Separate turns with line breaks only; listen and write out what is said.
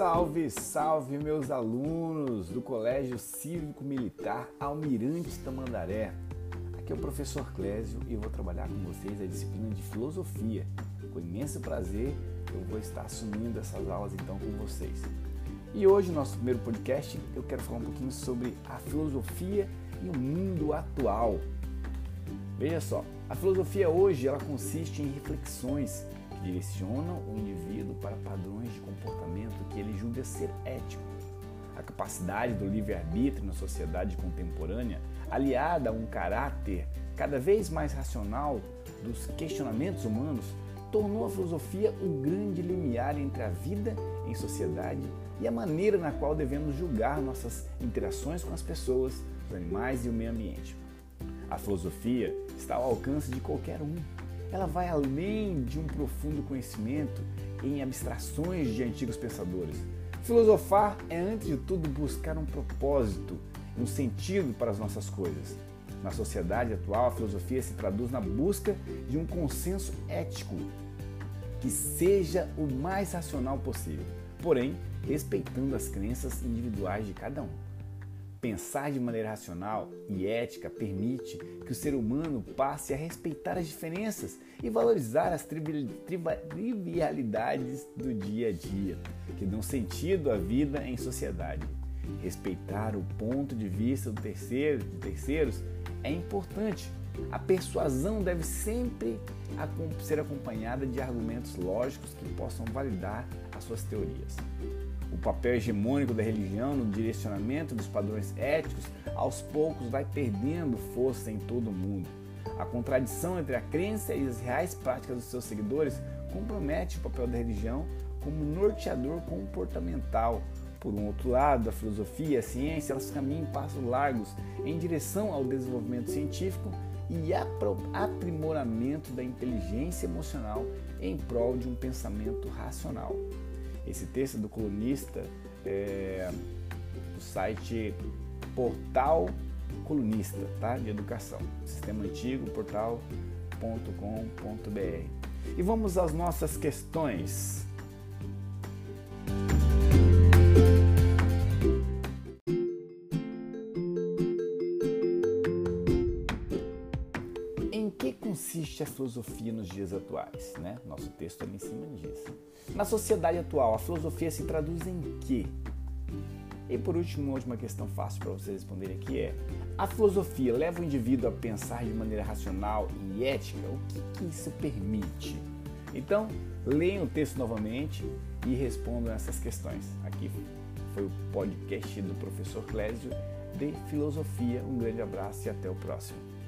Salve, salve meus alunos do Colégio Cívico Militar Almirante Tamandaré. Aqui é o professor Clésio e eu vou trabalhar com vocês a disciplina de filosofia. Com imenso prazer, eu vou estar assumindo essas aulas então com vocês. E hoje, no nosso primeiro podcast, eu quero falar um pouquinho sobre a filosofia e o mundo atual. Veja só, a filosofia hoje ela consiste em reflexões direcionam o indivíduo para padrões de comportamento que ele julga ser ético. A capacidade do livre-arbítrio na sociedade contemporânea, aliada a um caráter cada vez mais racional dos questionamentos humanos, tornou a filosofia o grande limiar entre a vida em sociedade e a maneira na qual devemos julgar nossas interações com as pessoas, os animais e o meio ambiente. A filosofia está ao alcance de qualquer um. Ela vai além de um profundo conhecimento em abstrações de antigos pensadores. Filosofar é, antes de tudo, buscar um propósito, um sentido para as nossas coisas. Na sociedade atual, a filosofia se traduz na busca de um consenso ético que seja o mais racional possível, porém respeitando as crenças individuais de cada um. Pensar de maneira racional e ética permite que o ser humano passe a respeitar as diferenças e valorizar as trivialidades do dia a dia, que dão sentido à vida em sociedade. Respeitar o ponto de vista do terceiro, de terceiros é importante. A persuasão deve sempre ser acompanhada de argumentos lógicos que possam validar as suas teorias. Papel hegemônico da religião no direcionamento dos padrões éticos aos poucos vai perdendo força em todo o mundo. A contradição entre a crença e as reais práticas dos seus seguidores compromete o papel da religião como norteador comportamental. Por um outro lado, a filosofia e a ciência elas caminham passos largos em direção ao desenvolvimento científico e aprimoramento da inteligência emocional em prol de um pensamento racional. Esse texto do colunista é do site Portal Colunista, tá? De educação. Sistema antigo, portal.com.br. E vamos às nossas questões. Consiste a filosofia nos dias atuais? Né? Nosso texto ali em cima diz. Na sociedade atual, a filosofia se traduz em quê? E por último, uma questão fácil para vocês responderem aqui é: a filosofia leva o indivíduo a pensar de maneira racional e ética? O que, que isso permite? Então, leiam o texto novamente e respondam essas questões. Aqui foi o podcast do professor Clésio de Filosofia. Um grande abraço e até o próximo.